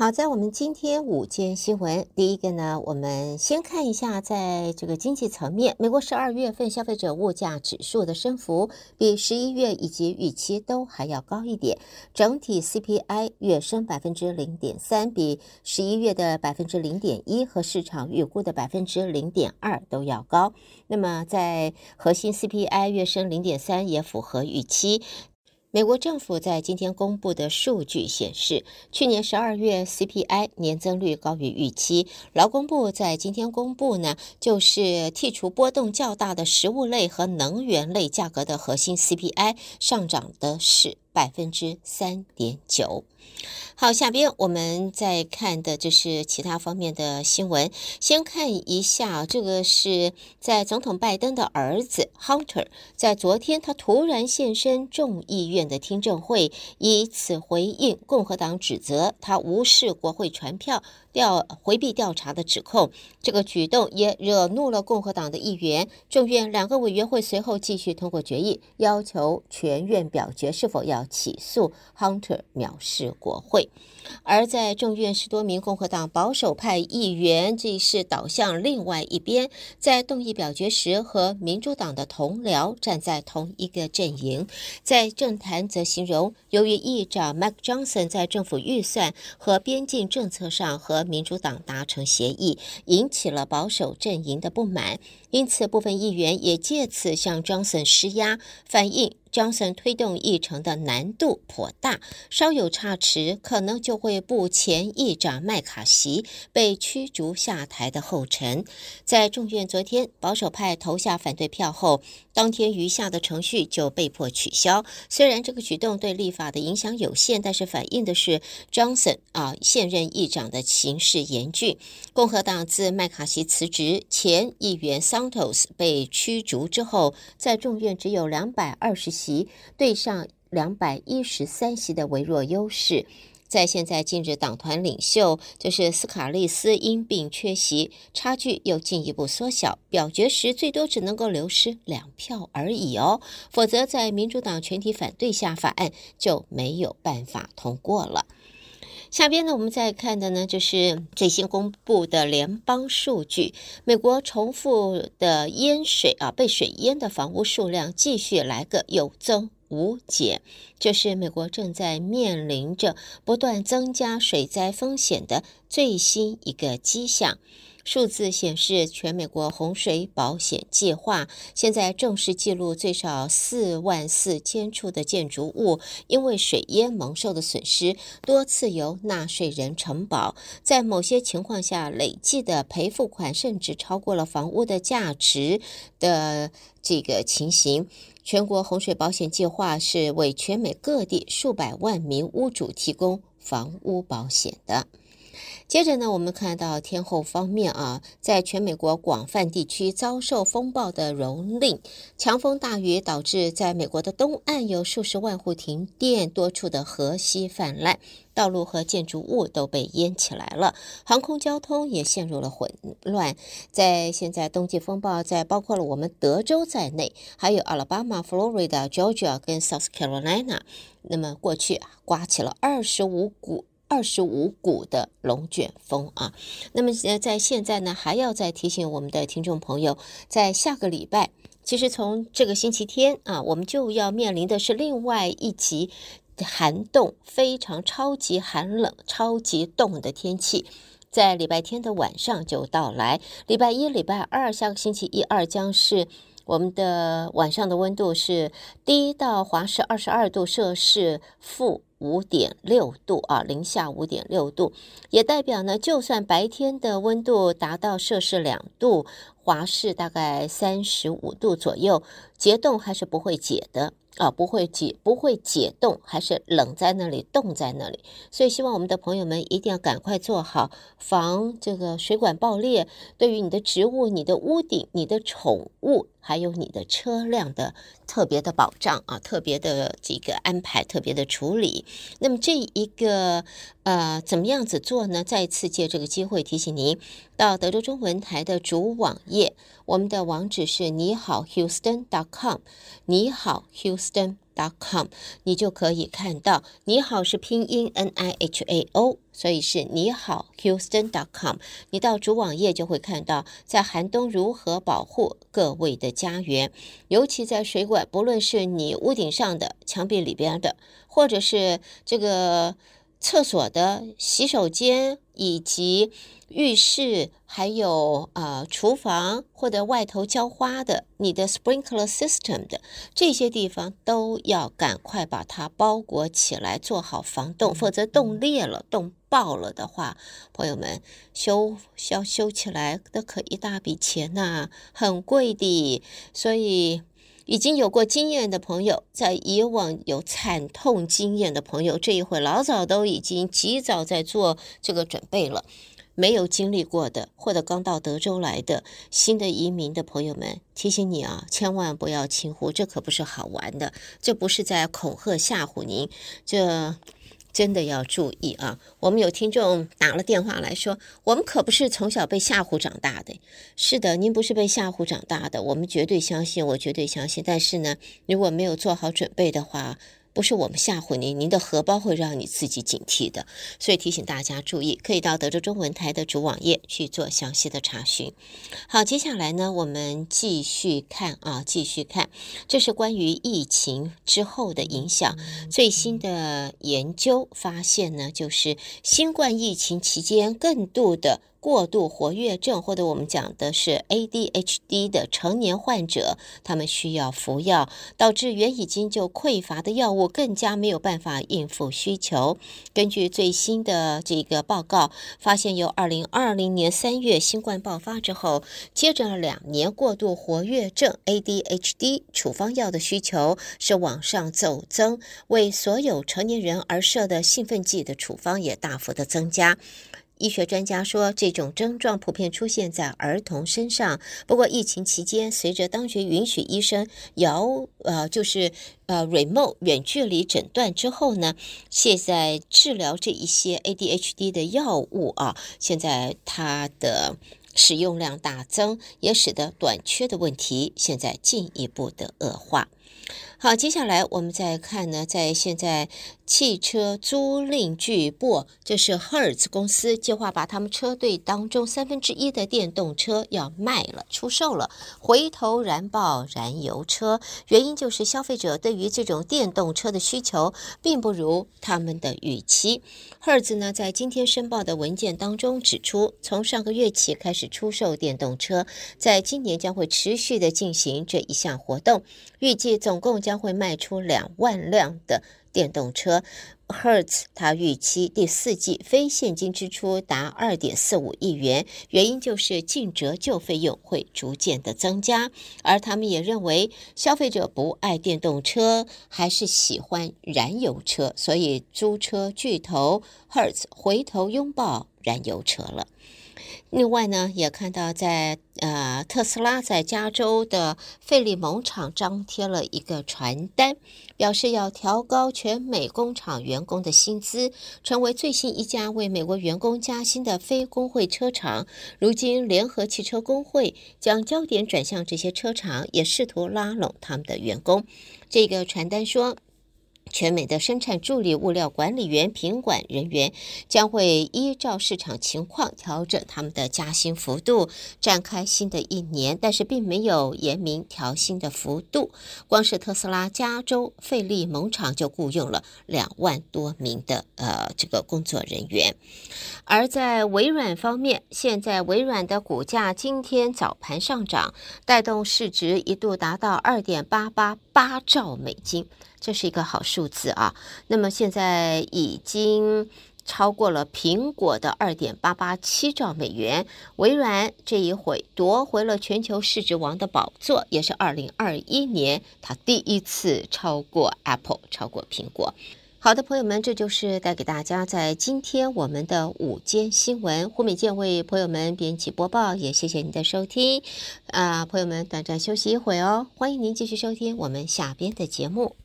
好，在我们今天午间新闻，第一个呢，我们先看一下，在这个经济层面，美国十二月份消费者物价指数的升幅比十一月以及预期都还要高一点，整体 CPI 月升百分之零点三，比十一月的百分之零点一和市场预估的百分之零点二都要高。那么，在核心 CPI 月升零点三也符合预期。美国政府在今天公布的数据显示，去年十二月 CPI 年增率高于预期。劳工部在今天公布呢，就是剔除波动较大的食物类和能源类价格的核心 CPI 上涨的是百分之三点九。好，下边我们再看的就是其他方面的新闻。先看一下，这个是在总统拜登的儿子 Hunter 在昨天，他突然现身众议院的听证会，以此回应共和党指责他无视国会传票。调回避调查的指控，这个举动也惹怒了共和党的议员。众院两个委员会随后继续通过决议，要求全院表决是否要起诉 Hunter 藐视国会。而在众院十多名共和党保守派议员，这是倒向另外一边，在动议表决时和民主党的同僚站在同一个阵营。在政坛则形容，由于议长 Mike Johnson 在政府预算和边境政策上和民主党达成协议，引起了保守阵营的不满，因此部分议员也借此向 Johnson 施压，反映。Johnson 推动议程的难度颇大，稍有差池，可能就会步前议长麦卡锡被驱逐下台的后尘。在众院昨天保守派投下反对票后，当天余下的程序就被迫取消。虽然这个举动对立法的影响有限，但是反映的是 Johnson 啊现任议长的形势严峻。共和党自麦卡锡辞职、前议员 Santos 被驱逐之后，在众院只有两百二十席对上两百一十三席的微弱优势，在现在近日党团领袖就是斯卡利斯因病缺席，差距又进一步缩小，表决时最多只能够流失两票而已哦，否则在民主党全体反对下，法案就没有办法通过了。下边呢，我们再看的呢，就是最新公布的联邦数据。美国重复的淹水啊，被水淹的房屋数量继续来个有增无解，这是美国正在面临着不断增加水灾风险的最新一个迹象。数字显示，全美国洪水保险计划现在正式记录最少四万四千处的建筑物因为水淹蒙受的损失，多次由纳税人承保。在某些情况下，累计的赔付款甚至超过了房屋的价值的这个情形。全国洪水保险计划是为全美各地数百万名屋主提供房屋保险的。接着呢，我们看到天后方面啊，在全美国广泛地区遭受风暴的蹂躏，强风大雨导致在美国的东岸有数十万户停电，多处的河溪泛滥，道路和建筑物都被淹起来了，航空交通也陷入了混乱。在现在冬季风暴在包括了我们德州在内，还有阿拉巴马、佛罗里达、Georgia 跟 South Carolina，那么过去啊，刮起了二十五股。二十五股的龙卷风啊，那么，在现在呢，还要再提醒我们的听众朋友，在下个礼拜，其实从这个星期天啊，我们就要面临的是另外一级寒冻，非常超级寒冷、超级冻的天气，在礼拜天的晚上就到来。礼拜一、礼拜二，下个星期一二将是。我们的晚上的温度是低到华氏二十二度摄氏负五点六度啊，零下五点六度，也代表呢，就算白天的温度达到摄氏两度，华氏大概三十五度左右，结冻还是不会解的。啊，不会解，不会解冻，还是冷在那里，冻在那里。所以希望我们的朋友们一定要赶快做好防这个水管爆裂，对于你的植物、你的屋顶、你的宠物，还有你的车辆的特别的保障啊，特别的这个安排，特别的处理。那么这一个呃，怎么样子做呢？再次借这个机会提醒您，到德州中文台的主网页，我们的网址是你好 Houston.com，你好 Houston。dot.com，你就可以看到。你好是拼音 N I H A O，所以是你好 houston dot com。你到主网页就会看到，在寒冬如何保护各位的家园，尤其在水管，不论是你屋顶上的、墙壁里边的，或者是这个厕所的洗手间以及。浴室还有呃厨房或者外头浇花的，你的 sprinkler system 的这些地方都要赶快把它包裹起来，做好防冻，否则冻裂了、冻爆了的话，朋友们修要修起来那可一大笔钱呐、啊，很贵的。所以已经有过经验的朋友，在以往有惨痛经验的朋友，这一回老早都已经及早在做这个准备了。没有经历过的，或者刚到德州来的新的移民的朋友们，提醒你啊，千万不要轻忽，这可不是好玩的，这不是在恐吓吓唬您，这真的要注意啊！我们有听众打了电话来说，我们可不是从小被吓唬长大的。是的，您不是被吓唬长大的，我们绝对相信，我绝对相信。但是呢，如果没有做好准备的话，不是我们吓唬您，您的荷包会让你自己警惕的，所以提醒大家注意，可以到德州中文台的主网页去做详细的查询。好，接下来呢，我们继续看啊，继续看，这是关于疫情之后的影响。最新的研究发现呢，就是新冠疫情期间更度的。过度活跃症，或者我们讲的是 ADHD 的成年患者，他们需要服药，导致原已经就匮乏的药物更加没有办法应付需求。根据最新的这个报告，发现由2020年3月新冠爆发之后，接着两年过度活跃症 ADHD 处方药的需求是往上走增，为所有成年人而设的兴奋剂的处方也大幅的增加。医学专家说，这种症状普遍出现在儿童身上。不过，疫情期间，随着当局允许医生遥呃，就是呃 remote 远距离诊断之后呢，现在治疗这一些 ADHD 的药物啊，现在它的使用量大增，也使得短缺的问题现在进一步的恶化。好，接下来我们再看呢，在现在汽车租赁巨擘，这是赫尔兹公司计划把他们车队当中三分之一的电动车要卖了、出售了，回头燃爆燃油车。原因就是消费者对于这种电动车的需求并不如他们的预期。赫尔兹呢，在今天申报的文件当中指出，从上个月起开始出售电动车，在今年将会持续的进行这一项活动，预计总共将。会卖出两万辆的电动车。Hertz 他预期第四季非现金支出达二点四五亿元，原因就是净折旧费用会逐渐的增加。而他们也认为，消费者不爱电动车，还是喜欢燃油车，所以租车巨头 Hertz 回头拥抱燃油车了。另外呢，也看到在呃特斯拉在加州的费利蒙厂张贴了一个传单，表示要调高全美工厂员工的薪资，成为最新一家为美国员工加薪的非工会车厂。如今，联合汽车工会将焦点转向这些车厂，也试图拉拢他们的员工。这个传单说。全美的生产助理、物料管理员、品管人员将会依照市场情况调整他们的加薪幅度，展开新的一年，但是并没有言明调薪的幅度。光是特斯拉加州费利蒙厂就雇佣了两万多名的呃这个工作人员。而在微软方面，现在微软的股价今天早盘上涨，带动市值一度达到二点八八八兆美金。这是一个好数字啊！那么现在已经超过了苹果的二点八八七兆美元，微软这一回夺回了全球市值王的宝座，也是二零二一年它第一次超过 Apple，超过苹果。好的，朋友们，这就是带给大家在今天我们的午间新闻。胡美健为朋友们编辑播报，也谢谢您的收听。啊，朋友们，短暂休息一会哦，欢迎您继续收听我们下边的节目。